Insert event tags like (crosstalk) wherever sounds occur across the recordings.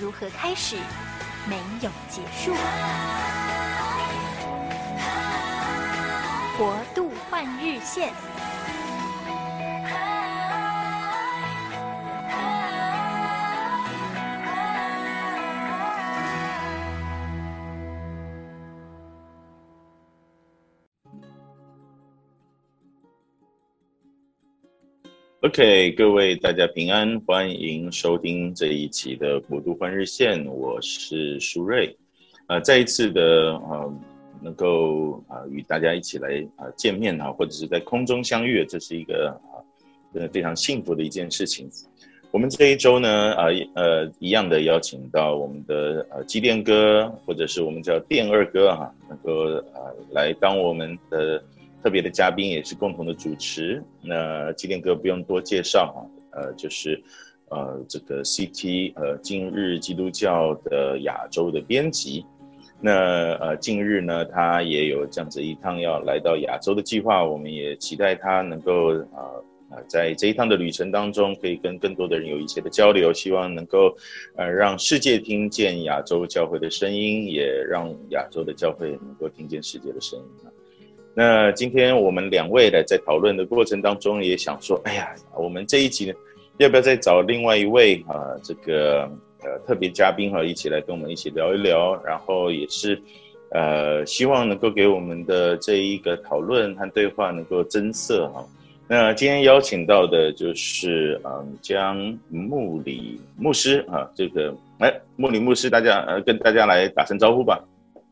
如何开始，没有结束。国度换日线。OK，各位大家平安，欢迎收听这一期的国度换日线，我是舒瑞，呃，再一次的呃，能够啊、与大家一起来啊、见面啊，或者是在空中相遇，这是一个啊呃非常幸福的一件事情。我们这一周呢啊呃，一样的邀请到我们的呃机电哥，或者是我们叫电二哥哈、啊，能够啊、来当我们的。特别的嘉宾也是共同的主持，那基甸哥不用多介绍啊，呃，就是呃这个 CT 呃今日基督教的亚洲的编辑，那呃近日呢他也有这样子一趟要来到亚洲的计划，我们也期待他能够呃呃在这一趟的旅程当中可以跟更多的人有一些的交流，希望能够呃让世界听见亚洲教会的声音，也让亚洲的教会能够听见世界的声音。那今天我们两位呢，在讨论的过程当中，也想说，哎呀，我们这一集呢，要不要再找另外一位啊，这个呃特别嘉宾哈，一起来跟我们一起聊一聊，然后也是，呃，希望能够给我们的这一个讨论和对话能够增色哈。那今天邀请到的就是嗯江牧礼牧师啊，这个哎牧礼牧师，大家呃跟大家来打声招呼吧。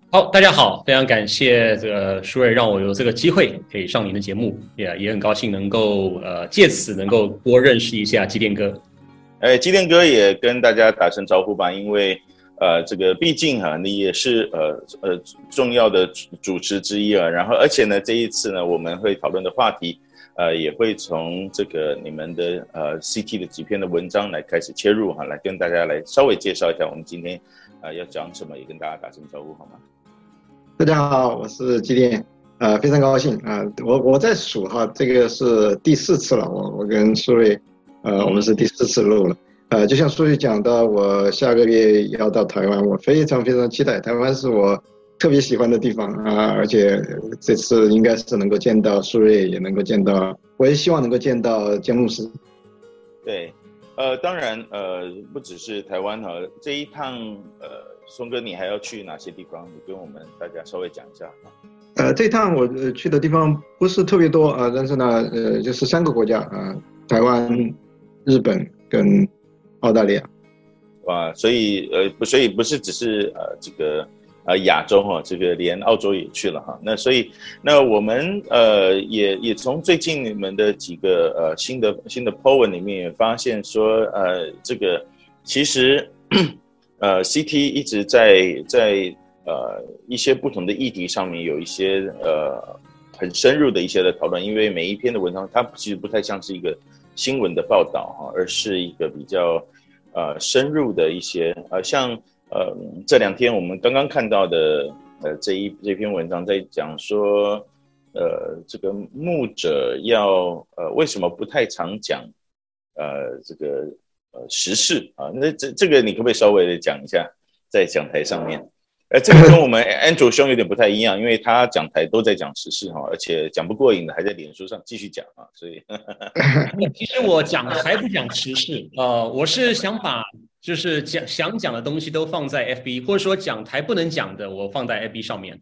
好，大家好，非常感谢这个舒瑞让我有这个机会可以上您的节目，也也很高兴能够呃借此能够多认识一下机电哥。哎，机电哥也跟大家打声招呼吧，因为呃这个毕竟哈、你也是呃呃重要的主持之一啊。然后而且呢，这一次呢，我们会讨论的话题呃也会从这个你们的呃 CT 的几篇的文章来开始切入哈、来跟大家来稍微介绍一下我们今天呃要讲什么，也跟大家打声招呼好吗？大家好，我是基甸，呃，非常高兴啊、呃，我我在数哈，这个是第四次了，我我跟苏瑞，呃，我们是第四次录了，呃，就像苏瑞讲到，我下个月要到台湾，我非常非常期待，台湾是我特别喜欢的地方啊，而且这次应该是能够见到苏瑞，也能够见到，我也希望能够见到江牧师。对，呃，当然，呃，不只是台湾哈，这一趟，呃。松哥，你还要去哪些地方？你跟我们大家稍微讲一下。呃，这趟我去的地方不是特别多啊，但是呢，呃，就是三个国家啊，台湾、日本跟澳大利亚。哇，所以呃不，所以不是只是呃这个呃亚洲哈，这个连澳洲也去了哈。那所以那我们呃也也从最近你们的几个呃新的新的 po 文里面也发现说呃这个其实。呃，CT 一直在在呃一些不同的议题上面有一些呃很深入的一些的讨论，因为每一篇的文章它其实不太像是一个新闻的报道哈，而是一个比较呃深入的一些呃像呃这两天我们刚刚看到的呃这一这篇文章在讲说呃这个牧者要呃为什么不太常讲呃这个。呃，时事啊，那这这个你可不可以稍微的讲一下，在讲台上面？呃，这个跟我们安卓兄有点不太一样，因为他讲台都在讲时事哈，而且讲不过瘾的还在脸书上继续讲啊，所以。(laughs) 其实我讲还不讲时事，呃，我是想把就是讲想讲的东西都放在 FB，或者说讲台不能讲的，我放在 FB 上面。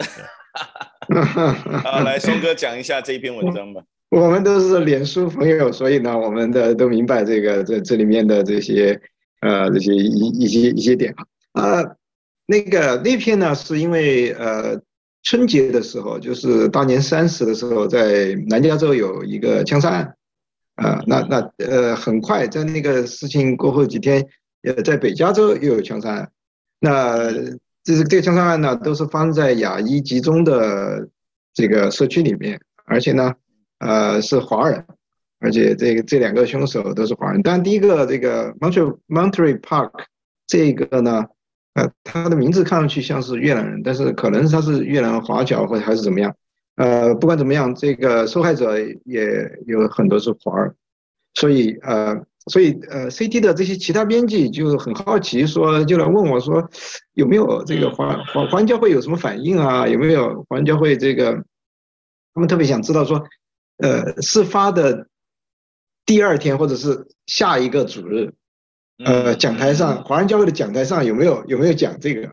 (laughs) 好，来松哥讲一下这一篇文章吧。我们都是脸书朋友，所以呢，我们的都明白这个这这里面的这些呃这些一一些一些点啊。呃，那个那篇呢，是因为呃春节的时候，就是大年三十的时候，在南加州有一个枪杀案啊。那那呃很快在那个事情过后几天，呃在北加州又有枪杀案那这是这个枪杀案呢，都是发生在亚裔集中的这个社区里面，而且呢，呃，是华人，而且这个这两个凶手都是华人。但第一个这个 Monterey Monterey Park 这个呢，呃，他的名字看上去像是越南人，但是可能他是越南华侨或者还是怎么样。呃，不管怎么样，这个受害者也有很多是华人，所以呃，所以呃，CT 的这些其他编辑就很好奇，说就来问我说，有没有这个华华华人教会有什么反应啊？有没有华人教会这个？他们特别想知道说，呃，事发的第二天或者是下一个主日，呃，讲台上华人教会的讲台上有没有有没有讲这个？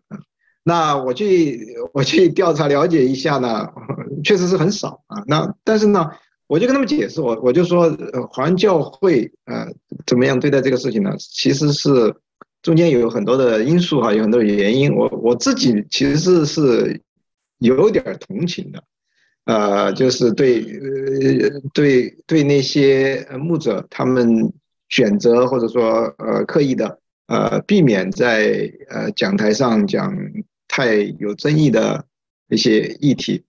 那我去 (laughs) 我去调查了解一下呢，(laughs) 确实是很少啊。那但是呢，我就跟他们解释，我我就说，呃，华人教会呃怎么样对待这个事情呢？其实是中间有很多的因素哈，有很多的原因。我我自己其实是是有点同情的，呃，就是对呃对对那些牧者他们选择或者说呃刻意的呃避免在呃讲台上讲。太有争议的一些议题，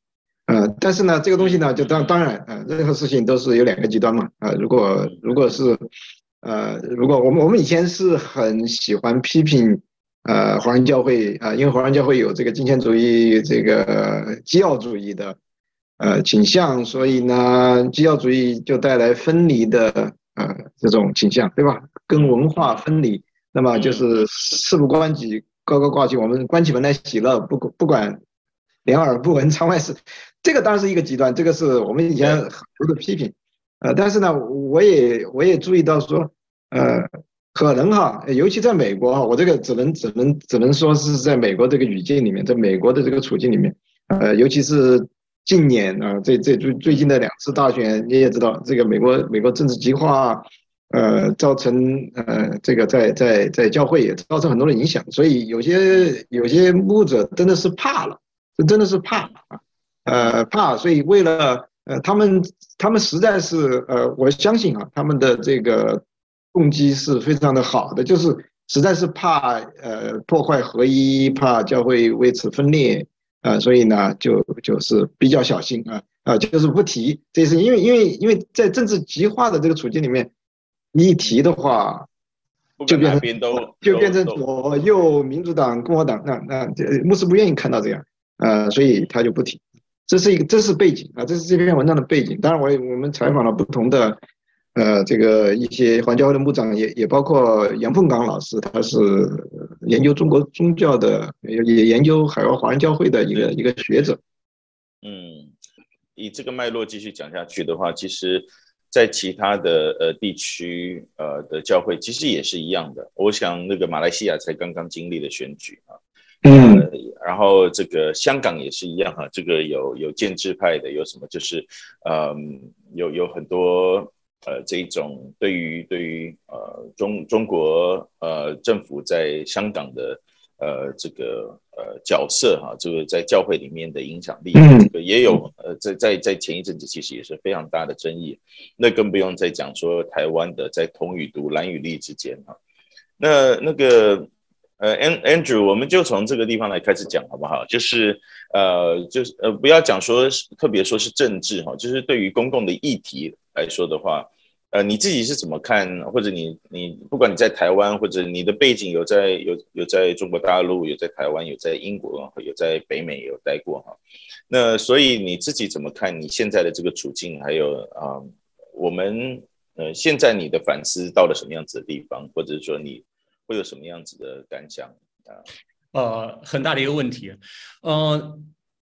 呃，但是呢，这个东西呢，就当当然，呃，任何事情都是有两个极端嘛，呃，如果如果是，呃，如果我们我们以前是很喜欢批评，呃，华人教会啊，呃，因为华人教会有这个金钱主义、这个基要主义的，呃，倾向，所以呢，基要主义就带来分离的，呃，这种倾向，对吧？跟文化分离，那么就是事不关己。高高挂起，我们关起门来喜乐，不不管两耳不闻窗外事，这个当然是一个极端，这个是我们以前很多的批评，呃，但是呢，我也我也注意到说，呃，可能哈，尤其在美国哈，我这个只能只能只能说是在美国这个语境里面，在美国的这个处境里面，呃，尤其是近年啊，这这最最近的两次大选，你也知道，这个美国美国政治极化。呃，造成呃，这个在在在教会也造成很多的影响，所以有些有些牧者真的是怕了，这真的是怕啊，呃怕，所以为了呃他们他们实在是呃我相信啊，他们的这个动机是非常的好的，就是实在是怕呃破坏合一，怕教会为此分裂啊，呃，所以呢就就是比较小心啊啊，就是不提这是因为因为因为在政治极化的这个处境里面。你一提的话，就变成就变成左右民主党、共和党，那那这牧师不愿意看到这样，呃，所以他就不提。这是一个，这是背景啊，这是这篇文章的背景。当然，我我们采访了不同的，呃，这个一些华教会的牧长，也也包括杨凤刚老师，他是研究中国宗教的，也也研究海外华人教会的一个一个学者。嗯，以这个脉络继续讲下去的话，其实。在其他的呃地区呃的教会其实也是一样的。我想那个马来西亚才刚刚经历了选举啊，嗯、呃，然后这个香港也是一样哈、啊，这个有有建制派的，有什么就是嗯有有很多呃这一种对于对于呃中中国呃政府在香港的。呃，这个呃角色哈，这个在教会里面的影响力，这个也有呃，在在在前一阵子其实也是非常大的争议，那更不用再讲说台湾的在同与独、蓝与绿之间哈，那那个呃，Andrew，我们就从这个地方来开始讲好不好？就是呃，就是呃，不要讲说特别说是政治哈，就是对于公共的议题来说的话。呃，你自己是怎么看？或者你你不管你在台湾，或者你的背景有在有有在中国大陆，有在台湾，有在英国，有在北美有待过哈。那所以你自己怎么看你现在的这个处境？还有啊、我们呃现在你的反思到了什么样子的地方，或者说你会有什么样子的感想啊？呃，很大的一个问题，呃。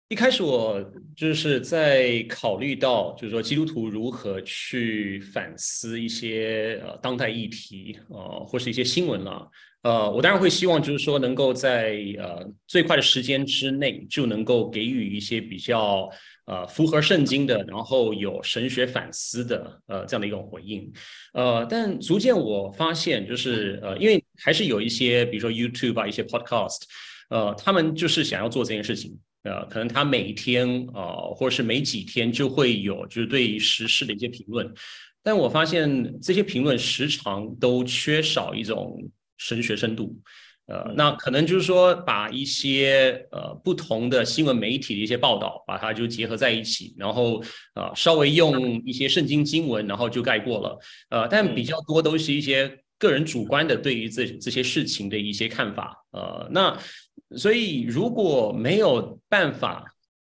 一开始我就是在考虑到，就是说基督徒如何去反思一些呃当代议题，呃或是一些新闻了，呃我当然会希望就是说能够在呃最快的时间之内就能够给予一些比较呃符合圣经的，然后有神学反思的呃这样的一种回应，呃但逐渐我发现就是呃因为还是有一些比如说 YouTube 啊一些 Podcast，呃他们就是想要做这件事情。呃，可能他每天呃，或者是每几天就会有就是对时事的一些评论，但我发现这些评论时常都缺少一种神学深度，呃，那可能就是说把一些呃不同的新闻媒体的一些报道，把它就结合在一起，然后啊、呃、稍微用一些圣经经文，然后就概括了。呃，但比较多都是一些个人主观的对于这这些事情的一些看法。呃，那所以如果没有办法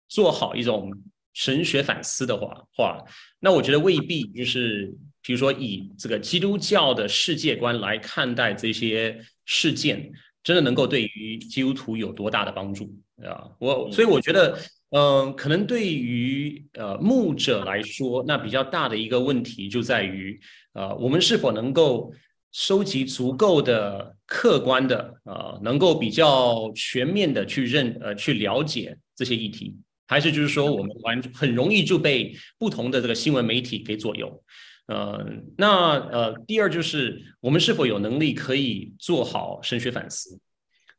做好一种神学反思的话，话，那我觉得未必就是，比如说以这个基督教的世界观来看待这些事件，真的能够对于基督徒有多大的帮助啊？我所以我觉得，嗯、呃，可能对于呃牧者来说，那比较大的一个问题就在于，呃，我们是否能够收集足够的客观的，呃，能够比较全面的去认呃去了解这些议题。还是就是说，我们完很容易就被不同的这个新闻媒体给左右。呃，那呃，第二就是我们是否有能力可以做好神学反思？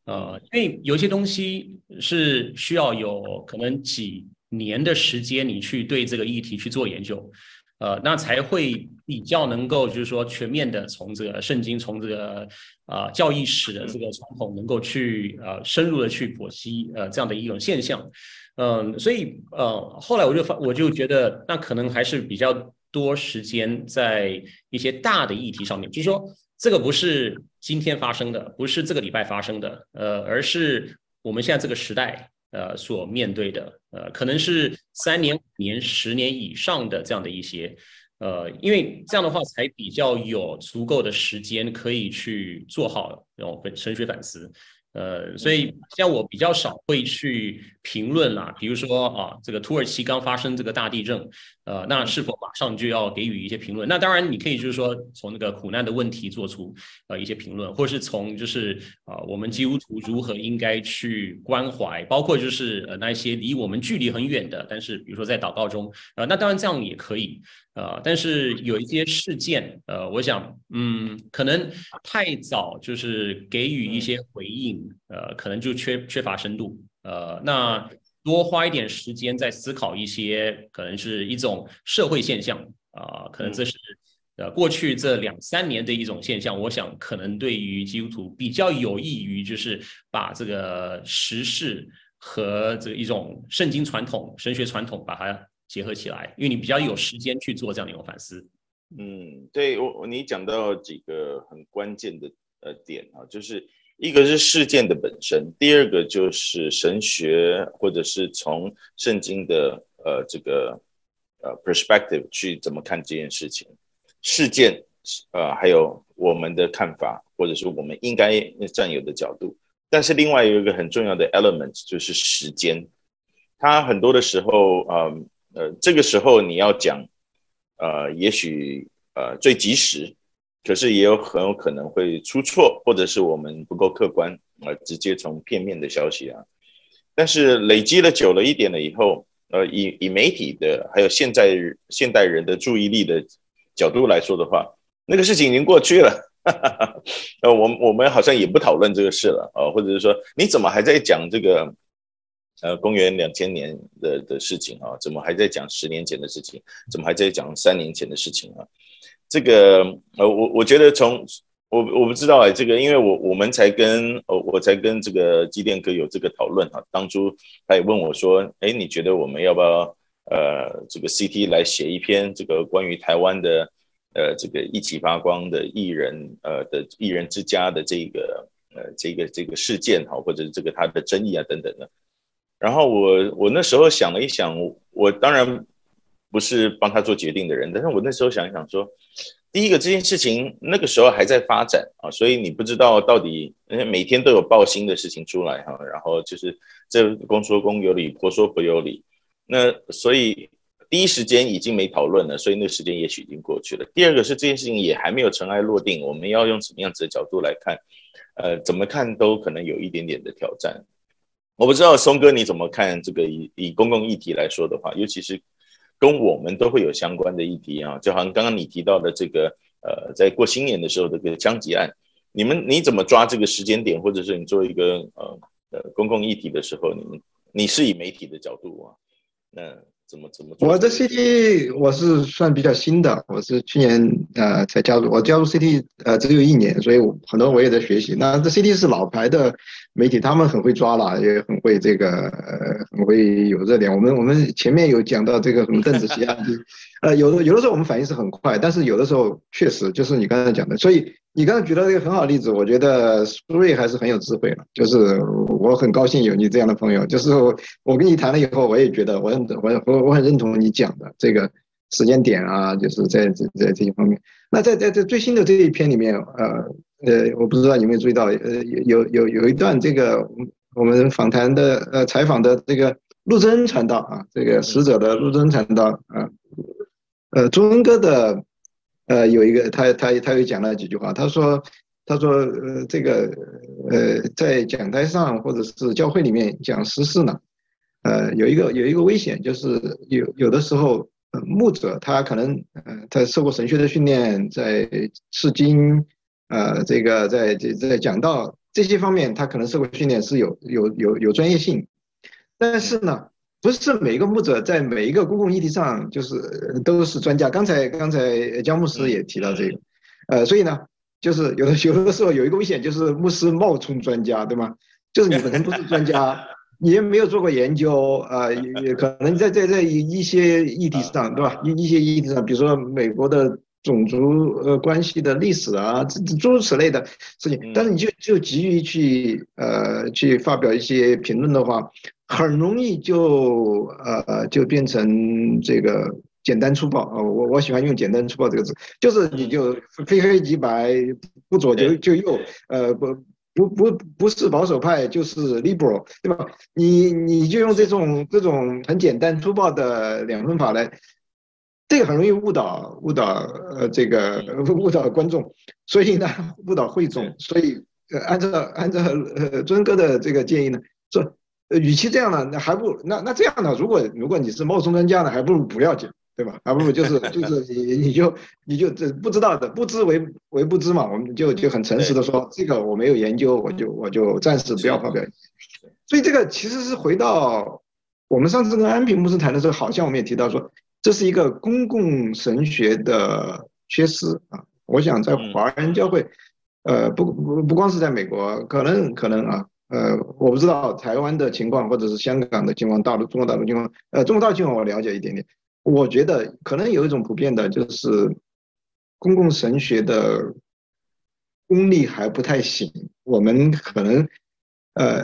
呃，因为有些东西是需要有可能几年的时间，你去对这个议题去做研究，呃，那才会比较能够就是说全面的从这个圣经，从这个啊、呃、教义史的这个传统，能够去呃深入的去剖析呃这样的一种现象。嗯，所以呃，后来我就发，我就觉得那可能还是比较多时间在一些大的议题上面，就是说这个不是今天发生的，不是这个礼拜发生的，呃，而是我们现在这个时代呃所面对的，呃，可能是三年、五年、十年以上的这样的一些，呃，因为这样的话才比较有足够的时间可以去做好这种神学反思。呃，所以像我比较少会去评论啦，比如说啊，这个土耳其刚发生这个大地震，呃，那是否马上就要给予一些评论？那当然，你可以就是说从那个苦难的问题做出呃一些评论，或是从就是啊，我们基督徒如何应该去关怀，包括就是呃那些离我们距离很远的，但是比如说在祷告中，呃，那当然这样也可以。呃，但是有一些事件，呃，我想，嗯，可能太早就是给予一些回应，呃，可能就缺缺乏深度，呃，那多花一点时间在思考一些，可能是一种社会现象，啊、呃，可能这是呃过去这两三年的一种现象，我想可能对于基督徒比较有益于，就是把这个时事和这一种圣经传统、神学传统把它。结合起来，因为你比较有时间去做这样的一种反思。嗯，对我你讲到几个很关键的呃点啊，就是一个是事件的本身，第二个就是神学或者是从圣经的呃这个呃 perspective 去怎么看这件事情，事件呃还有我们的看法，或者是我们应该占有的角度。但是另外有一个很重要的 element 就是时间，它很多的时候嗯。呃，这个时候你要讲，呃，也许呃最及时，可是也有很有可能会出错，或者是我们不够客观，呃，直接从片面的消息啊。但是累积了久了一点了以后，呃，以以媒体的还有现在现代人的注意力的角度来说的话，那个事情已经过去了，(laughs) 呃，我我们好像也不讨论这个事了啊，呃，或者是说你怎么还在讲这个？呃，公元两千年的的事情啊，怎么还在讲十年前的事情？怎么还在讲三年前的事情啊？这个呃，我我觉得从我我不知道哎，这个因为我我们才跟呃我才跟这个机电哥有这个讨论哈。当初他也问我说，哎，你觉得我们要不要呃这个 CT 来写一篇这个关于台湾的呃这个一起发光的艺人呃的艺人之家的这个呃这个这个事件哈，或者这个他的争议啊等等的。然后我我那时候想了一想，我当然不是帮他做决定的人，但是我那时候想一想说，第一个这件事情那个时候还在发展啊，所以你不知道到底，每天都有报新的事情出来哈，然后就是这公说公有理，婆说婆有理，那所以第一时间已经没讨论了，所以那时间也许已经过去了。第二个是这件事情也还没有尘埃落定，我们要用什么样子的角度来看，呃，怎么看都可能有一点点的挑战。我不知道松哥你怎么看这个以以公共议题来说的话，尤其是跟我们都会有相关的议题啊，就好像刚刚你提到的这个呃，在过新年的时候的这个枪击案，你们你怎么抓这个时间点，或者是你做一个呃呃公共议题的时候，你们你是以媒体的角度啊，那怎么怎么做？我的 CT 我是算比较新的，我是去年呃才加入，我加入 CT 呃只有一年，所以我很多我也在学习。那这 CT 是老牌的媒体，他们很会抓了，也很会这个很会有热点。我们我们前面有讲到这个什么邓紫棋啊，(laughs) 呃有的有的时候我们反应是很快，但是有的时候确实就是你刚才讲的，所以你刚才举到一个很好例子，我觉得苏瑞还是很有智慧了。就是我很高兴有你这样的朋友，就是我跟你谈了以后，我也觉得我很我我我很认同你讲的这个。时间点啊，就是在在在这些方面。那在在在最新的这一篇里面，呃呃，我不知道你有没有注意到，呃，有有有一段这个我们访谈的呃采访的这个陆珍传道啊，这个使者的陆珍传道啊，呃，中恩哥的呃有一个他他他又讲了几句话，他说他说呃这个呃在讲台上或者是教会里面讲时事呢，呃有一个有一个危险就是有有的时候。牧者他可能呃，他受过神学的训练，在释经，呃，这个在在在讲到这些方面，他可能受过训练是有有有有专业性，但是呢，不是每一个牧者在每一个公共议题上就是都是专家。刚才刚才江牧师也提到这个，呃，所以呢，就是有的有的时候有一个危险，就是牧师冒充专家，对吗？就是你本身不是专家。你也没有做过研究，呃，也可能在在在一些议题上，对吧？一一些议题上，比如说美国的种族呃关系的历史啊，诸如此类的事情。但是你就就急于去呃去发表一些评论的话，很容易就呃就变成这个简单粗暴啊。我我喜欢用简单粗暴这个字，就是你就非黑即白，不左就就右，呃不。不不不是保守派就是 liberal，对吧？你你就用这种这种很简单粗暴的两分法来，这个很容易误导误导呃这个 (laughs) 误导观众，所以呢误导会众，所以呃按照按照呃尊哥的这个建议呢，说呃与其这样呢，那还不那那这样呢？如果如果你是冒充专家呢，还不如不要讲。对吧？还不如就是 (laughs) 就是你你就你就这不知道的不知为为不知嘛，我们就就很诚实的说，这个我没有研究，我就我就暂时不要发表。所以这个其实是回到我们上次跟安平牧师谈的时候，好像我们也提到说，这是一个公共神学的缺失啊。我想在华人教会，呃，不不不光是在美国，可能可能啊，呃，我不知道台湾的情况或者是香港的情况，大陆中国大陆情况，呃，中国大陆情况我了解一点点。我觉得可能有一种普遍的，就是公共神学的功力还不太行。我们可能，呃，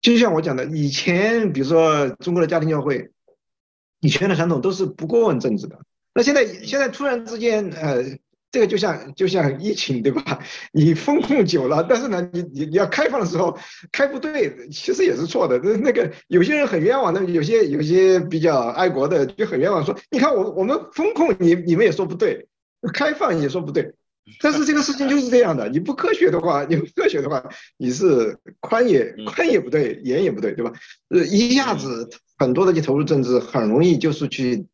就像我讲的，以前比如说中国的家庭教会，以前的传统都是不过问政治的。那现在现在突然之间，呃。这个就像就像疫情对吧？你封控久了，但是呢，你你你要开放的时候开不对，其实也是错的。那那个有些人很冤枉的，有些有些比较爱国的就很冤枉，说你看我我们封控你你们也说不对，开放也说不对。(laughs) 但是这个事情就是这样的，你不科学的话，你不科学的话，你是宽也宽也不对，严也不对，对吧？呃，一下子很多的去投入政治，很容易就是去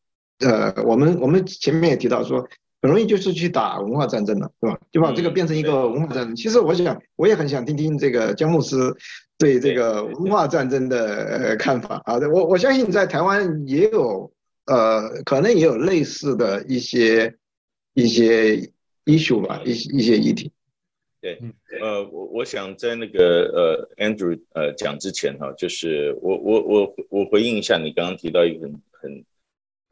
呃，我们我们前面也提到说。很容易就是去打文化战争了，是吧？就把这个变成一个文化战争。其实我想，我也很想听听这个江牧师对这个文化战争的看法啊。我我相信在台湾也有呃，可能也有类似的一些一些 issue 吧，一些一些议题。对，呃，我我想在那个呃 Andrew 呃讲之前哈，就是我我我我回应一下你刚刚提到一个很很。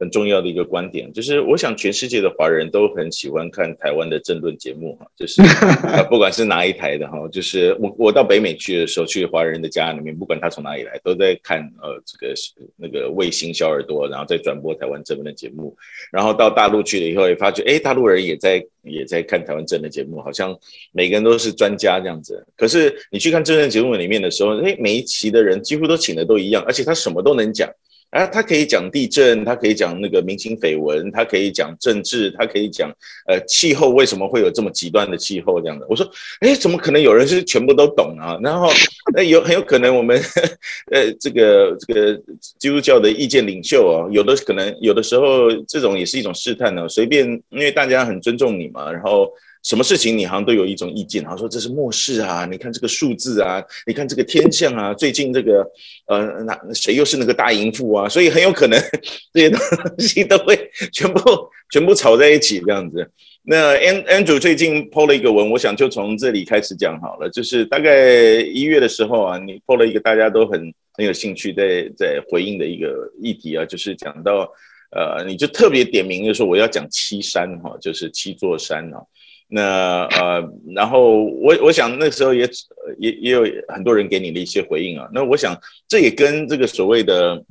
很重要的一个观点，就是我想全世界的华人都很喜欢看台湾的政论节目哈，就是 (laughs) 不管是哪一台的哈，就是我我到北美去的时候，去华人的家里面，不管他从哪里来，都在看呃这个那个卫星小耳朵，然后再转播台湾政论的节目，然后到大陆去了以后，也发觉哎，大陆人也在也在看台湾政论节目，好像每个人都是专家这样子。可是你去看政论节目里面的时候，哎，每一期的人几乎都请的都一样，而且他什么都能讲。啊，他可以讲地震，他可以讲那个明星绯闻，他可以讲政治，他可以讲呃气候为什么会有这么极端的气候这样的。我说，哎，怎么可能有人是全部都懂啊？然后，那有很有可能我们 (laughs) 呃这个这个基督教的意见领袖啊，有的可能有的时候这种也是一种试探呢，随便因为大家很尊重你嘛，然后。什么事情你好像都有一种意见，然后说这是末世啊，你看这个数字啊，你看这个天象啊，最近这个呃，那谁又是那个大淫妇啊？所以很有可能 (laughs) 这些东西都会全部 (laughs) 全部炒在一起这样子。那 Andrew 最近 po 了一个文，我想就从这里开始讲好了，就是大概一月的时候啊，你 po 了一个大家都很很有兴趣在在回应的一个议题啊，就是讲到。呃，你就特别点名就说我要讲七山哈，就是七座山啊。那呃，然后我我想那时候也也也有很多人给你的一些回应啊。那我想这也跟这个所谓的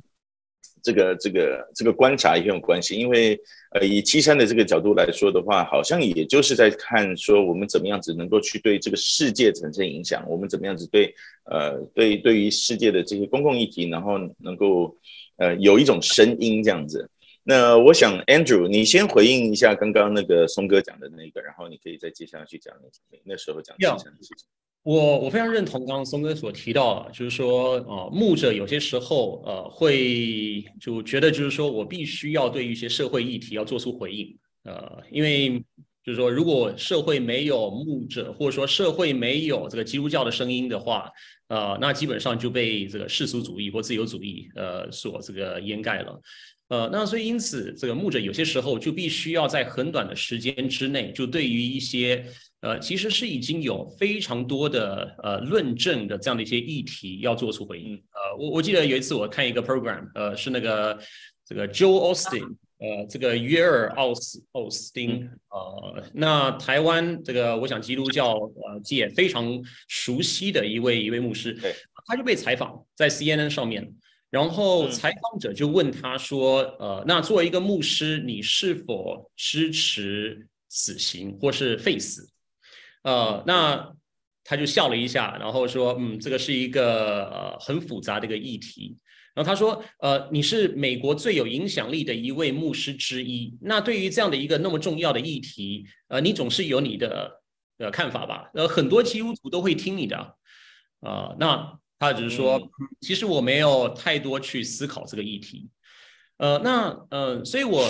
这个这个这个观察也有关系，因为呃，以七三的这个角度来说的话，好像也就是在看说我们怎么样子能够去对这个世界产生影响，我们怎么样子对呃对对于世界的这些公共议题，然后能够呃有一种声音这样子。那我想，Andrew，你先回应一下刚刚那个松哥讲的那个，然后你可以再接下去讲那那时候讲的事情。我我非常认同刚刚松哥所提到，就是说，呃，牧者有些时候，呃，会就觉得就是说我必须要对一些社会议题要做出回应，呃，因为就是说，如果社会没有牧者，或者说社会没有这个基督教的声音的话，呃，那基本上就被这个世俗主义或自由主义，呃，所这个掩盖了。呃，那所以因此，这个牧者有些时候就必须要在很短的时间之内，就对于一些呃，其实是已经有非常多的呃论证的这样的一些议题要做出回应。呃，我我记得有一次我看一个 program，呃，是那个这个 Joel Osteen，呃，这个约尔奥斯奥斯汀，呃，那台湾这个我想基督教呃界非常熟悉的一位一位牧师，他就被采访在 CNN 上面。然后采访者就问他说：“呃，那作为一个牧师，你是否支持死刑或是废死？”呃，那他就笑了一下，然后说：“嗯，这个是一个呃很复杂的一个议题。”然后他说：“呃，你是美国最有影响力的一位牧师之一，那对于这样的一个那么重要的议题，呃，你总是有你的呃看法吧？呃，很多基督徒都会听你的，啊、呃，那。”他只是说，其实我没有太多去思考这个议题，呃，那呃，所以我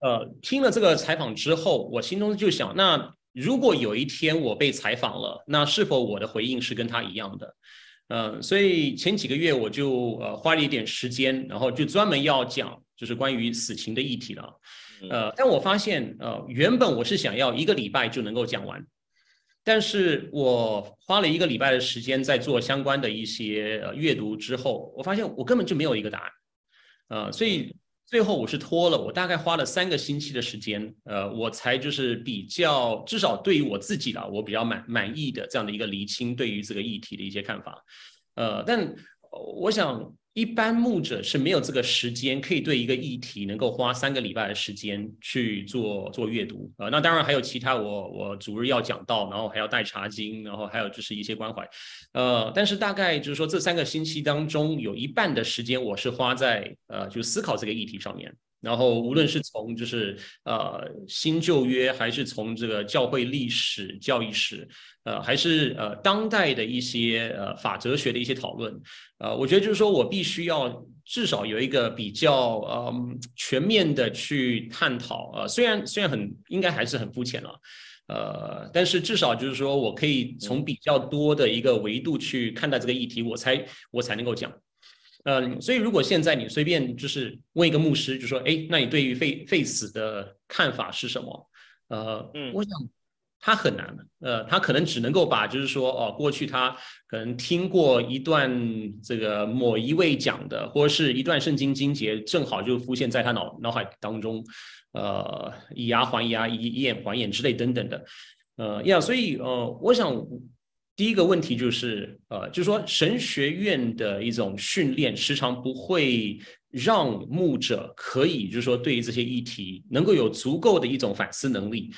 呃听了这个采访之后，我心中就想，那如果有一天我被采访了，那是否我的回应是跟他一样的？嗯、呃，所以前几个月我就呃花了一点时间，然后就专门要讲就是关于死刑的议题了，呃，但我发现呃原本我是想要一个礼拜就能够讲完。但是我花了一个礼拜的时间在做相关的一些阅读之后，我发现我根本就没有一个答案，呃，所以最后我是拖了，我大概花了三个星期的时间，呃，我才就是比较至少对于我自己啦，我比较满满意的这样的一个厘清对于这个议题的一些看法，呃，但我想。一般牧者是没有这个时间，可以对一个议题能够花三个礼拜的时间去做做阅读啊、呃。那当然还有其他我，我我主日要讲到，然后还要带查经，然后还有就是一些关怀，呃，但是大概就是说这三个星期当中，有一半的时间我是花在呃就思考这个议题上面。然后无论是从就是呃新旧约，还是从这个教会历史、教义史，呃，还是呃当代的一些呃法哲学的一些讨论，呃，我觉得就是说我必须要至少有一个比较呃全面的去探讨，呃，虽然虽然很应该还是很肤浅了，呃，但是至少就是说我可以从比较多的一个维度去看待这个议题，我才我才能够讲。嗯，所以如果现在你随便就是问一个牧师，就说，哎，那你对于废废死的看法是什么？呃，嗯，我想他很难，呃，他可能只能够把就是说，哦，过去他可能听过一段这个某一位讲的，或者是一段圣经经节，正好就浮现在他脑脑海当中，呃，以牙还牙，以以眼还眼之类等等的，呃，呀，所以呃，我想。第一个问题就是，呃，就是说神学院的一种训练，时常不会让牧者可以，就是说对于这些议题能够有足够的一种反思能力，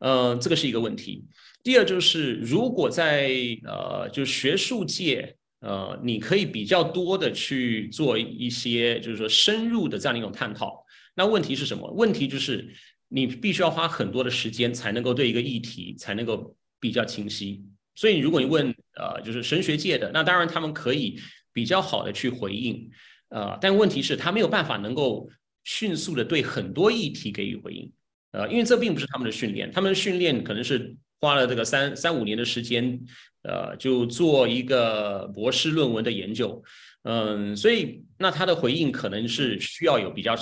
呃，这个是一个问题。第二就是，如果在呃，就学术界，呃，你可以比较多的去做一些，就是说深入的这样的一种探讨，那问题是什么？问题就是你必须要花很多的时间才能够对一个议题才能够比较清晰。所以，如果你问呃，就是神学界的，那当然他们可以比较好的去回应，呃，但问题是，他没有办法能够迅速的对很多议题给予回应，呃，因为这并不是他们的训练，他们训练可能是花了这个三三五年的时间，呃，就做一个博士论文的研究，嗯，所以那他的回应可能是需要有比较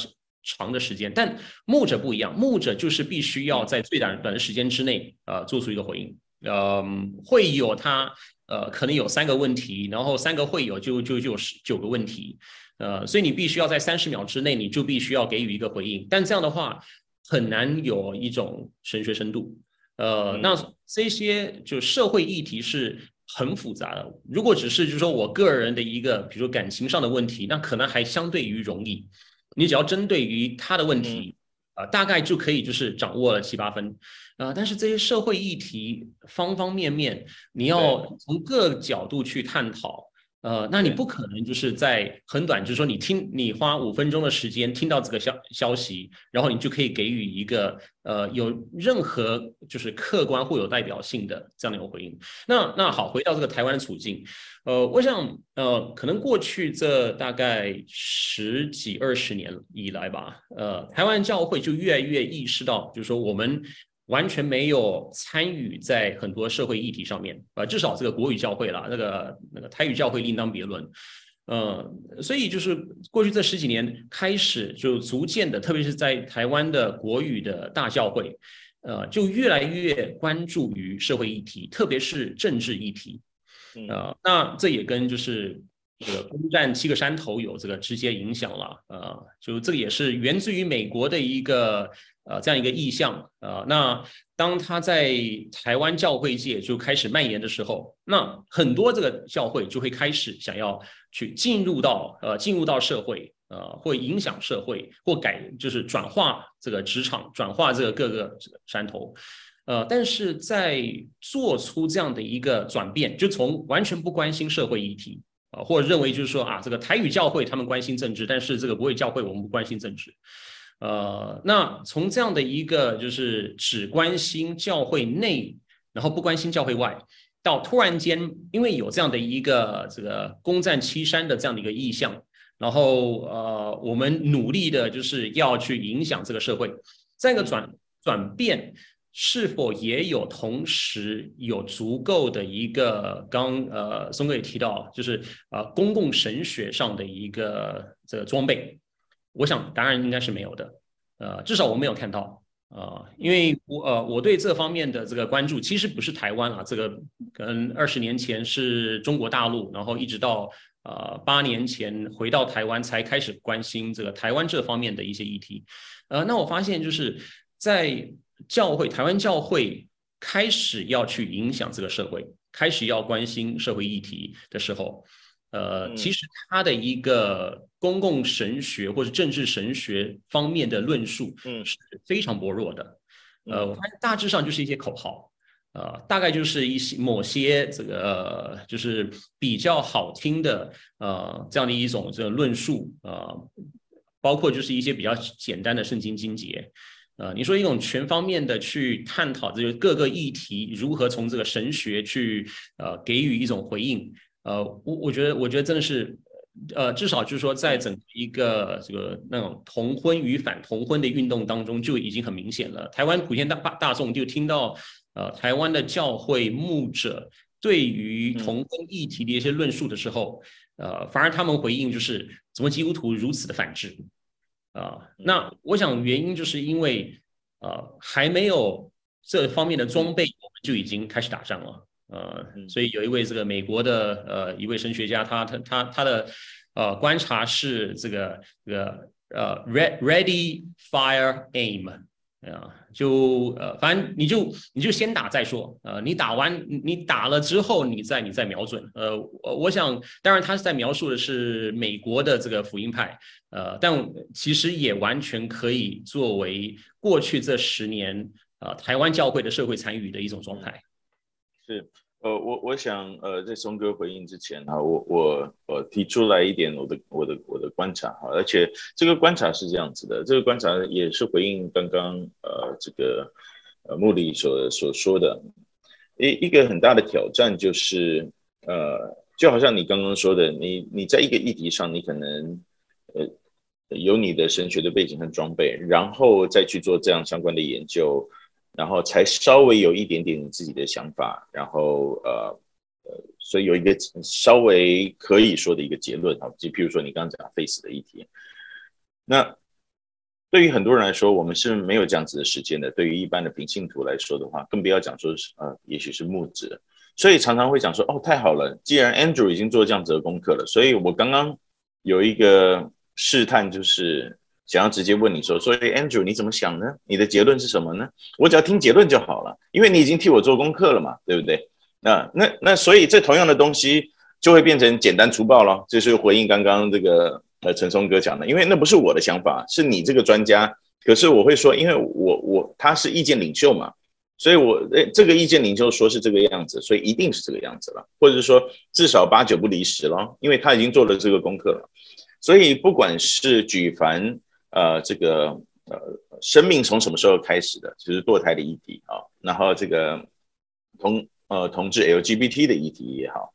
长的时间，但牧者不一样，牧者就是必须要在最短短的时间之内，呃，做出一个回应，嗯，会有他，呃，可能有三个问题，然后三个会有就就就十九个问题，呃，所以你必须要在三十秒之内，你就必须要给予一个回应，但这样的话很难有一种神学深度。呃，那这些就社会议题是很复杂的。如果只是就是说我个人的一个，比如说感情上的问题，那可能还相对于容易。你只要针对于他的问题，呃，大概就可以就是掌握了七八分。呃，但是这些社会议题方方面面，你要从各角度去探讨。呃，那你不可能就是在很短，就是说你听，你花五分钟的时间听到这个消消息，然后你就可以给予一个呃有任何就是客观或有代表性的这样的一个回应。那那好，回到这个台湾的处境，呃，我想呃，可能过去这大概十几二十年以来吧，呃，台湾教会就越来越意识到，就是说我们。完全没有参与在很多社会议题上面，呃，至少这个国语教会啦，那个那个台语教会另当别论，呃，所以就是过去这十几年开始，就逐渐的，特别是在台湾的国语的大教会，呃，就越来越关注于社会议题，特别是政治议题，呃，那这也跟就是这个攻占七个山头有这个直接影响了，呃，就这个也是源自于美国的一个。呃，这样一个意向，呃，那当他在台湾教会界就开始蔓延的时候，那很多这个教会就会开始想要去进入到呃进入到社会，呃，会影响社会或改就是转化这个职场，转化这个各个山头，呃，但是在做出这样的一个转变，就从完全不关心社会议题啊，或者认为就是说啊，这个台语教会他们关心政治，但是这个国语教会我们不关心政治。呃，那从这样的一个就是只关心教会内，然后不关心教会外，到突然间因为有这样的一个这个攻占七山的这样的一个意向，然后呃，我们努力的就是要去影响这个社会，这样一个转转变是否也有同时有足够的一个刚呃松哥也提到，就是呃公共神学上的一个这个装备。我想答案应该是没有的，呃，至少我没有看到，呃，因为我呃我对这方面的这个关注其实不是台湾啊，这个跟二十年前是中国大陆，然后一直到呃八年前回到台湾才开始关心这个台湾这方面的一些议题，呃，那我发现就是在教会台湾教会开始要去影响这个社会，开始要关心社会议题的时候。呃，其实他的一个公共神学或者政治神学方面的论述，嗯，是非常薄弱的。呃，我发现大致上就是一些口号，呃，大概就是一些某些这个呃，就是比较好听的呃这样的一种这个论述，呃，包括就是一些比较简单的圣经经节，呃，你说一种全方面的去探讨这个各个议题如何从这个神学去呃给予一种回应。呃，我我觉得，我觉得真的是，呃，至少就是说，在整个一个这个那种同婚与反同婚的运动当中，就已经很明显了。台湾普遍大大众就听到，呃，台湾的教会牧者对于同婚议题的一些论述的时候，呃，反而他们回应就是，怎么基督徒如此的反智？啊、呃，那我想原因就是因为，呃，还没有这方面的装备，我们就已经开始打仗了。呃，所以有一位这个美国的呃一位神学家，他他他他的呃观察是这个这个呃 ready fire aim 啊、呃，就呃反正你就你就先打再说，呃你打完你打了之后你再你再瞄准，呃我我想当然他是在描述的是美国的这个福音派，呃但其实也完全可以作为过去这十年呃台湾教会的社会参与的一种状态。是，呃，我我想，呃，在松哥回应之前哈，我我我提出来一点我的我的我的观察哈，而且这个观察是这样子的，这个观察也是回应刚刚呃这个呃牧理所所说的，一一个很大的挑战就是，呃，就好像你刚刚说的，你你在一个议题上，你可能呃有你的神学的背景和装备，然后再去做这样相关的研究。然后才稍微有一点点自己的想法，然后呃呃，所以有一个稍微可以说的一个结论啊，就譬如说你刚刚讲 Face 的议题，那对于很多人来说，我们是没有这样子的时间的。对于一般的平信徒来说的话，更不要讲说是呃，也许是木子，所以常常会讲说哦，太好了，既然 Andrew 已经做这样子的功课了，所以我刚刚有一个试探就是。想要直接问你说，所以 Andrew 你怎么想呢？你的结论是什么呢？我只要听结论就好了，因为你已经替我做功课了嘛，对不对？那那那所以这同样的东西就会变成简单粗暴了。这是回应刚刚这个呃陈松哥讲的，因为那不是我的想法，是你这个专家。可是我会说，因为我我他是意见领袖嘛，所以我诶这个意见领袖说是这个样子，所以一定是这个样子了，或者是说至少八九不离十了，因为他已经做了这个功课了。所以不管是举凡。呃，这个呃，生命从什么时候开始的？就是堕胎的议题啊，然后这个同呃同志 LGBT 的议题也好，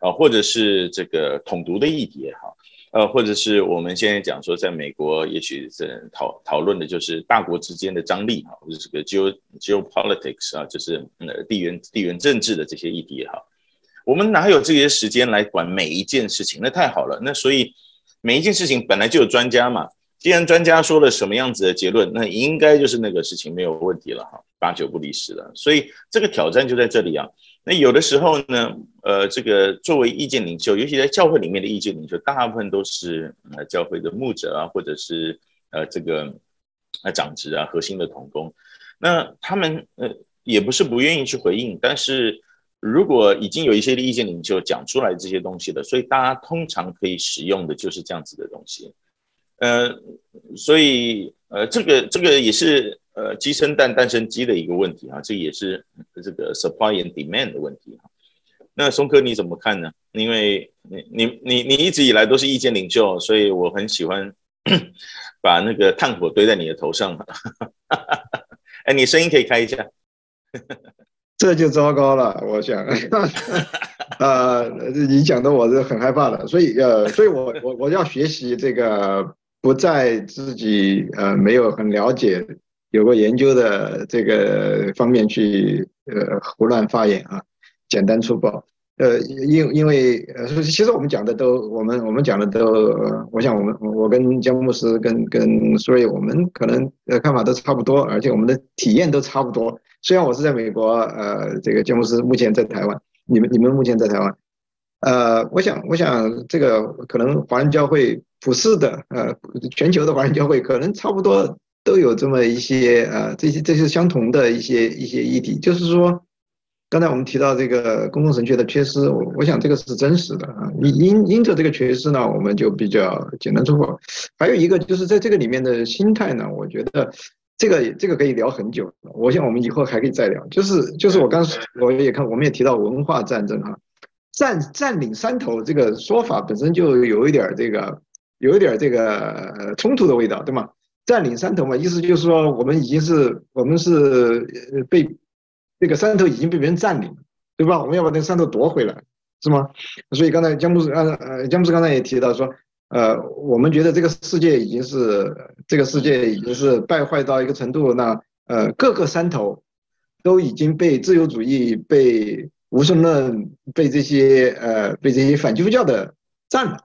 啊，或者是这个统独的议题也好，呃，或者是我们现在讲说，在美国，也许是讨讨论的就是大国之间的张力哈，或者这个 geo geopolitics 啊，就是呃地缘地缘政治的这些议题也好，我们哪有这些时间来管每一件事情？那太好了，那所以每一件事情本来就有专家嘛。既然专家说了什么样子的结论，那应该就是那个事情没有问题了哈，八九不离十了。所以这个挑战就在这里啊。那有的时候呢，呃，这个作为意见领袖，尤其在教会里面的意见领袖，大部分都是呃教会的牧者啊，或者是呃这个呃长职啊，核心的同工。那他们呃也不是不愿意去回应，但是如果已经有一些意见领袖讲出来这些东西了，所以大家通常可以使用的就是这样子的东西。呃，所以呃，这个这个也是呃鸡生蛋蛋生鸡的一个问题啊，这也是这个 supply and demand 的问题啊。那松哥你怎么看呢？因为你你你你一直以来都是意见领袖，所以我很喜欢把那个炭火堆在你的头上。哎，你声音可以开一下。(laughs) 这就糟糕了，我想，(laughs) 呃，你讲的我是很害怕的，所以呃，所以我我我要学习这个。不在自己呃没有很了解、有过研究的这个方面去呃胡乱发言啊，简单粗暴。呃，因因为呃，其实我们讲的都，我们我们讲的都，我想我们我跟江牧师跟跟苏瑞，我们可能呃看法都差不多，而且我们的体验都差不多。虽然我是在美国，呃，这个江牧师目前在台湾，你们你们目前在台湾。呃，我想，我想这个可能华人教会普世的，呃，全球的华人教会可能差不多都有这么一些，呃，这些这些相同的一些一些议题，就是说，刚才我们提到这个公共神学的缺失，我我想这个是真实的啊。因因因着这个缺失呢，我们就比较简单粗暴。还有一个就是在这个里面的心态呢，我觉得这个这个可以聊很久，我想我们以后还可以再聊。就是就是我刚我也看，我们也提到文化战争哈。占占领山头这个说法本身就有一点这个，有一点这个冲突的味道，对吗？占领山头嘛，意思就是说我们已经是我们是被这个山头已经被别人占领，对吧？我们要把那个山头夺回来，是吗？所以刚才江牧师呃呃江牧师刚才也提到说，呃，我们觉得这个世界已经是这个世界已经是败坏到一个程度，那呃各个山头都已经被自由主义被。无神论被这些呃被这些反基督教的占了，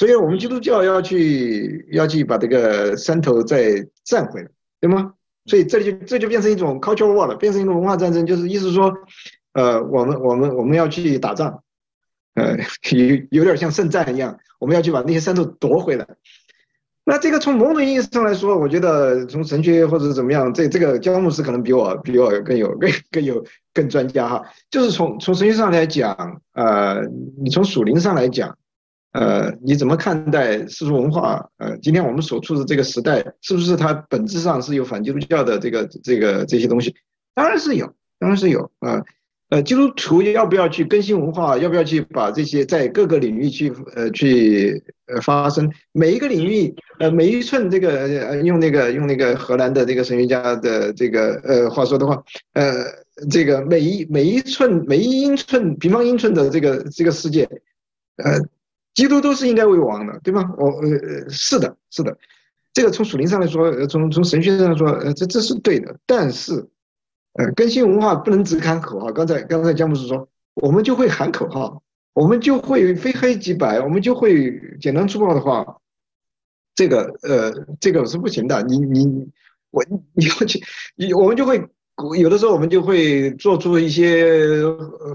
所以我们基督教要去要去把这个山头再占回来，对吗？所以这就这就变成一种 cultural war 了，变成一种文化战争，就是意思说，呃，我们我们我们要去打仗，呃，有有点像圣战一样，我们要去把那些山头夺回来。那这个从某种意义上来说，我觉得从神学或者怎么样，这这个江牧师可能比我比我更有更更有更专家哈。就是从从神学上来讲，呃，你从属灵上来讲，呃，你怎么看待世俗文化？呃，今天我们所处的这个时代，是不是它本质上是有反基督教的这个这个这些东西？当然是有，当然是有啊。呃，基督徒要不要去更新文化？要不要去把这些在各个领域去呃去呃发生？每一个领域呃每一寸这个呃用那个用那个荷兰的这个神学家的这个呃话说的话，呃这个每一每一寸每一英寸平方英寸的这个这个世界，呃，基督都是应该为王的，对吗？我呃是的是的，这个从属灵上来说，从从神学上来说，呃这这是对的，但是。呃，更新文化不能只喊口号。刚才刚才江博士说，我们就会喊口号，我们就会非黑即白，我们就会简单粗暴的话，这个呃，这个是不行的。你你我你要去，你我们就会。有的时候我们就会做出一些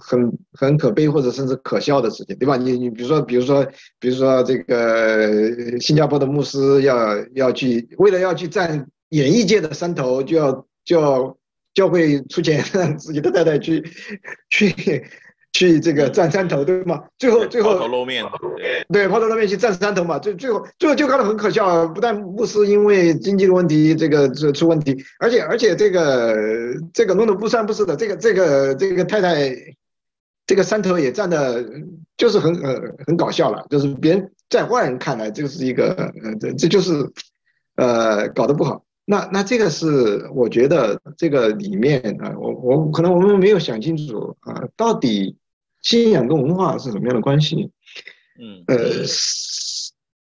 很很可悲或者甚至可笑的事情，对吧？你你比如说比如说比如说这个新加坡的牧师要要去为了要去占演艺界的山头，就要就要教会出钱 (laughs) 让自己的太太去去。去这个占山头，对吗？最后最后抛头露面，对，抛头露面去占山头嘛。最最后最后就搞得很可笑，不但牧师因为经济的问题，这个这出问题，而且而且这个这个弄得不三不四的，这个这个这个太太，这个山头也占的，就是很呃很搞笑了，就是别人在外人看来就是一个呃这这就是呃搞得不好。那那这个是我觉得这个里面啊，我我可能我们没有想清楚啊，到底。信仰跟文化是什么样的关系？嗯，呃，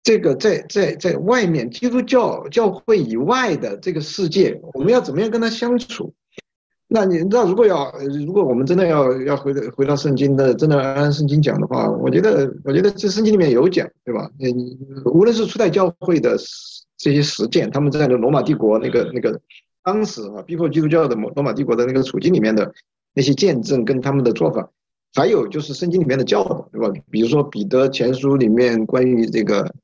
这个在在在外面基督教教会以外的这个世界，我们要怎么样跟他相处？那你知道，如果要如果我们真的要要回到回到圣经的，真的按圣经讲的话，我觉得我觉得这圣经里面有讲，对吧？你无论是初代教会的这些实践，他们在那罗马帝国那个那个当时啊，逼迫基督教的罗马帝国的那个处境里面的那些见证跟他们的做法。还有就是圣经里面的教导，对吧？比如说彼得前书里面关于这个，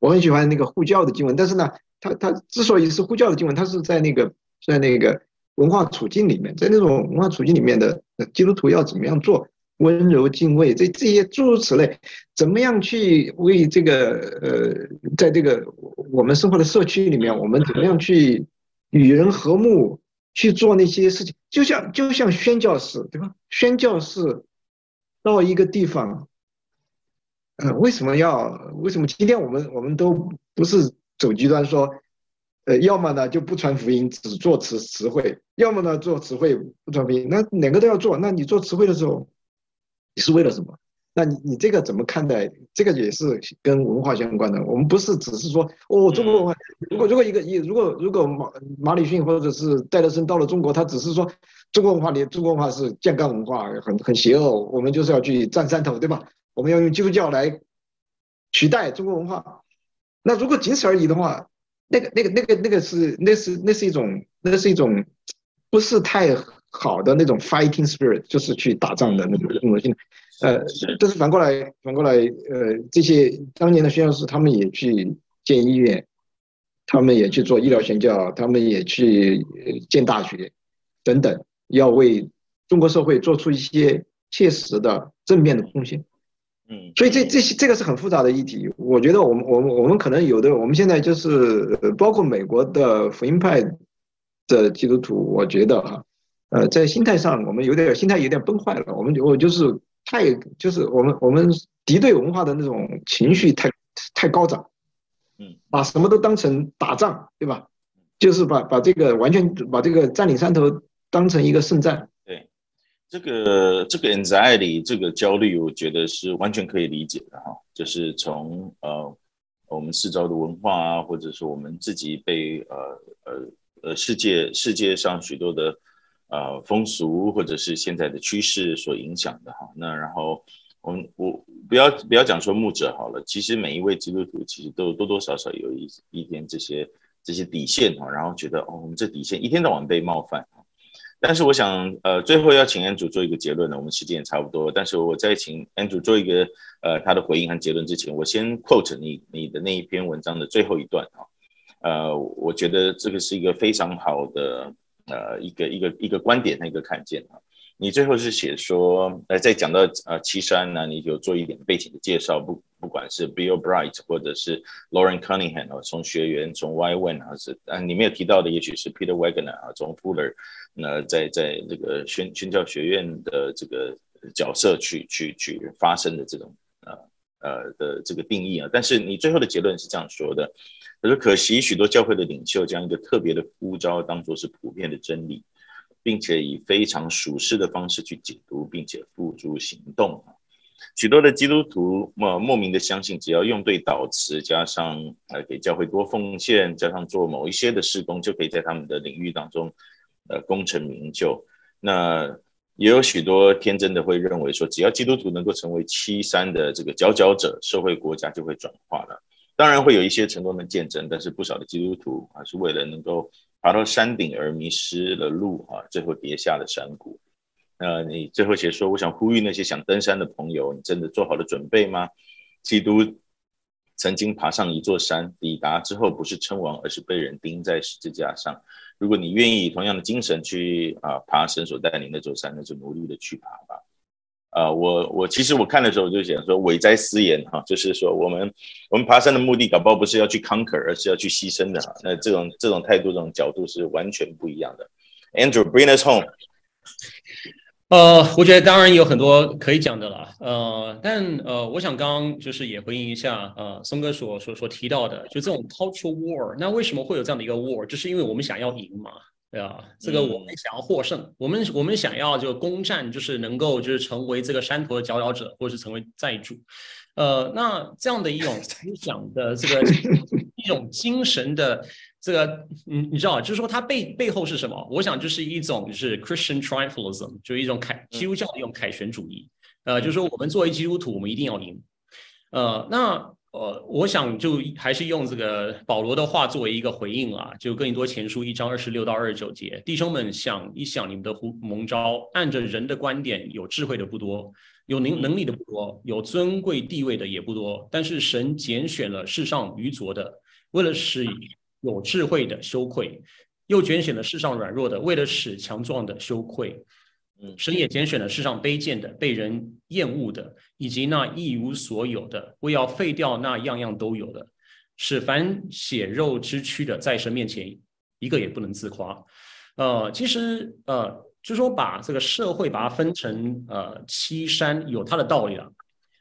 我很喜欢那个护教的经文。但是呢，他他之所以是护教的经文，他是在那个在那个文化处境里面，在那种文化处境里面的基督徒要怎么样做，温柔敬畏，这这些诸如此类，怎么样去为这个呃，在这个我们生活的社区里面，我们怎么样去与人和睦，去做那些事情，就像就像宣教士，对吧？宣教士。到一个地方，呃，为什么要？为什么今天我们我们都不是走极端说，呃，要么呢就不传福音，只做词词汇；要么呢做词汇不传福音。那两个都要做。那你做词汇的时候，你是为了什么？那你你这个怎么看待？这个也是跟文化相关的。我们不是只是说哦，中国文化。如果如果一个一如果如果马马里逊或者是戴德森到了中国，他只是说。中国文化里，中国文化是健康文化，很很邪恶。我们就是要去占山头，对吧？我们要用基督教来取代中国文化。那如果仅此而已的话，那个、那个、那个、那个是，那是那是一种，那是一种不是太好的那种 fighting spirit，就是去打仗的那种那种性。呃，但是反过来，反过来，呃，这些当年的宣教士，他们也去建医院，他们也去做医疗宣教，他们也去建大学，等等。要为中国社会做出一些切实的正面的贡献，嗯，所以这这些这个是很复杂的议题。我觉得我们我们我们可能有的，我们现在就是包括美国的福音派的基督徒，我觉得哈，呃，在心态上我们有点心态有点崩坏了。我们我就是太就是我们我们敌对文化的那种情绪太太高涨，嗯，把什么都当成打仗，对吧？就是把把这个完全把这个占领山头。当成一个圣战，对这个这个 anxiety 这个焦虑，我觉得是完全可以理解的哈。就是从呃我们四周的文化啊，或者说我们自己被呃呃呃世界世界上许多的呃风俗或者是现在的趋势所影响的哈。那然后我们我不要不要讲说牧者好了，其实每一位基督徒其实都多多少少有一一点这些这些底线哈，然后觉得哦，我们这底线一天到晚被冒犯。但是我想，呃，最后要请 Andrew 做一个结论了。我们时间也差不多，但是我在请 Andrew 做一个呃他的回应和结论之前，我先 quote 你你的那一篇文章的最后一段啊，呃，我觉得这个是一个非常好的呃一个一个一个观点和一个看见啊。你最后是写说，呃，在讲到呃七十安呢，你就做一点背景的介绍，不不管是 Bill Bright 或者是 Lauren Cunningham 啊，从学员从 YWAM 还是啊，你没有提到的，也许是 Peter Wagner 啊，从 Fuller 那在在这个宣宣教学院的这个角色去去去发生的这种呃呃的这个定义啊，但是你最后的结论是这样说的，他说可惜许多教会的领袖将一个特别的呼召当作是普遍的真理。并且以非常属实的方式去解读，并且付诸行动。许多的基督徒莫莫名的相信，只要用对祷词，加上呃给教会多奉献，加上做某一些的事工，就可以在他们的领域当中呃功成名就。那也有许多天真的会认为说，只要基督徒能够成为七山的这个佼佼者，社会国家就会转化了。当然会有一些成功的见证，但是不少的基督徒啊，是为了能够爬到山顶而迷失了路啊，最后跌下了山谷。呃，你最后写说，我想呼吁那些想登山的朋友，你真的做好了准备吗？基督曾经爬上一座山，抵达之后不是称王，而是被人钉在十字架上。如果你愿意以同样的精神去啊爬神所带领那座山，那就努力的去爬吧。啊，我我其实我看的时候就想说，伟哉思言哈，就是说我们我们爬山的目的，搞不好不是要去 conquer，而是要去牺牲的哈。那这种这种态度、这种角度是完全不一样的。Andrew，bring us home。呃，我觉得当然有很多可以讲的了，呃，但呃，我想刚刚就是也回应一下，呃，松哥所所所提到的，就这种 cultural war，那为什么会有这样的一个 war？就是因为我们想要赢嘛。对啊，这个我们想要获胜，嗯、我们我们想要就攻占，就是能够就是成为这个山头的佼佼者，或者是成为寨主。呃，那这样的一种 (laughs) 思想的这个一种精神的这个，你你知道，就是说它背背后是什么？我想就是一种就是 Christian triumphalism，就是一种凯基督教的一种凯旋主义。呃，就是说我们作为基督徒，我们一定要赢。呃，那。呃，我想就还是用这个保罗的话作为一个回应啊，就哥林多前书一章二十六到二十九节，弟兄们想一想，你们的呼蒙招，按着人的观点，有智慧的不多，有能能力的不多，有尊贵地位的也不多，但是神拣选了世上愚拙的，为了使有智慧的羞愧，又拣选了世上软弱的，为了使强壮的羞愧。神也拣选了世上卑贱的、被人厌恶的，以及那一无所有的，为要废掉那样样都有的，使凡血肉之躯的，在神面前一个也不能自夸。呃，其实呃，就是说把这个社会把它分成呃七山，有它的道理了。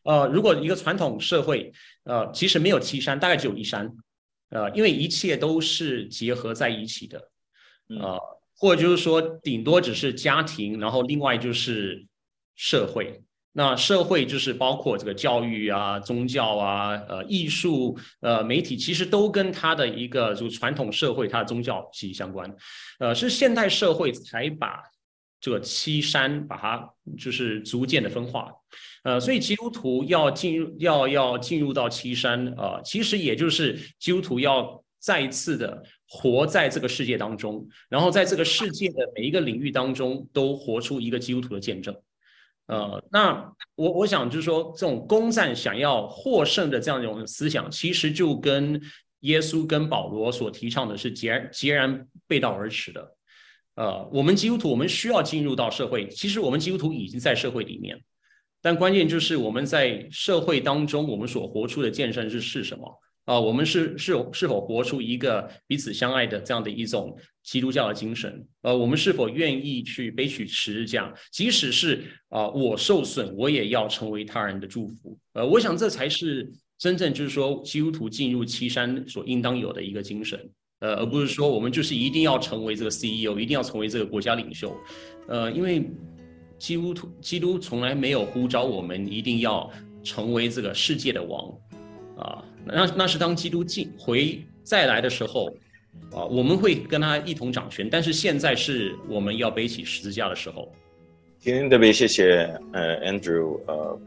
呃，如果一个传统社会，呃，其实没有七山，大概只有一山，呃，因为一切都是结合在一起的，呃。嗯或者就是说，顶多只是家庭，然后另外就是社会。那社会就是包括这个教育啊、宗教啊、呃、艺术、呃、媒体，其实都跟它的一个就传统社会它的宗教息息相关。呃，是现代社会才把这个七山把它就是逐渐的分化。呃，所以基督徒要进入要要进入到七山啊，呃，其实也就是基督徒要再一次的。活在这个世界当中，然后在这个世界的每一个领域当中，都活出一个基督徒的见证。呃，那我我想就是说，这种攻占想要获胜的这样一种思想，其实就跟耶稣跟保罗所提倡的是截截然背道而驰的。呃，我们基督徒我们需要进入到社会，其实我们基督徒已经在社会里面，但关键就是我们在社会当中，我们所活出的见证是是什么？啊，我们是是是否活出一个彼此相爱的这样的一种基督教的精神？呃，我们是否愿意去背起十字架，即使是啊我受损，我也要成为他人的祝福。呃，我想这才是真正就是说基督徒进入七山所应当有的一个精神。呃，而不是说我们就是一定要成为这个 CEO，一定要成为这个国家领袖。呃，因为基督徒基督从来没有呼召我们一定要成为这个世界的王。啊，那那是当基督进回再来的时候，啊，我们会跟他一同掌权。但是现在是我们要背起十字架的时候。今天特别谢谢呃 Andrew 呃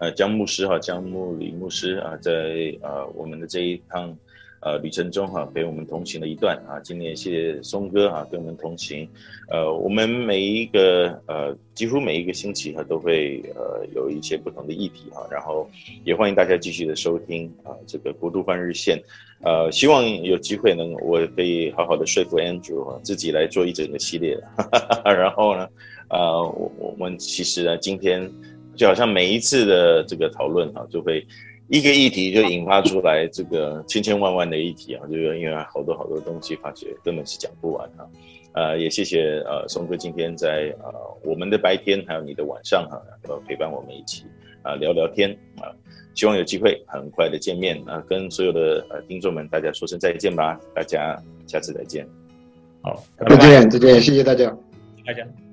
呃江牧师哈江牧李牧师啊，在呃我们的这一趟。呃，旅程中哈，陪我们同行了一段啊。今天谢谢松哥哈，跟我们同行。呃，我们每一个呃，几乎每一个星期哈，都会呃有一些不同的议题哈。然后也欢迎大家继续的收听啊，这个国度换日线。呃，希望有机会能我可以好好的说服 Andrew 自己来做一整个系列。哈哈哈然后呢，呃，我我们其实呢，今天就好像每一次的这个讨论哈，就会。一个议题就引发出来这个千千万万的议题啊，就是因为好多好多东西，发觉根本是讲不完啊。呃，也谢谢呃松哥今天在呃我们的白天还有你的晚上哈，呃陪伴我们一起啊聊聊天啊。希望有机会很快的见面啊，跟所有的呃听众们大家说声再见吧，大家下次再见。好，再见再见，谢谢大家，大家。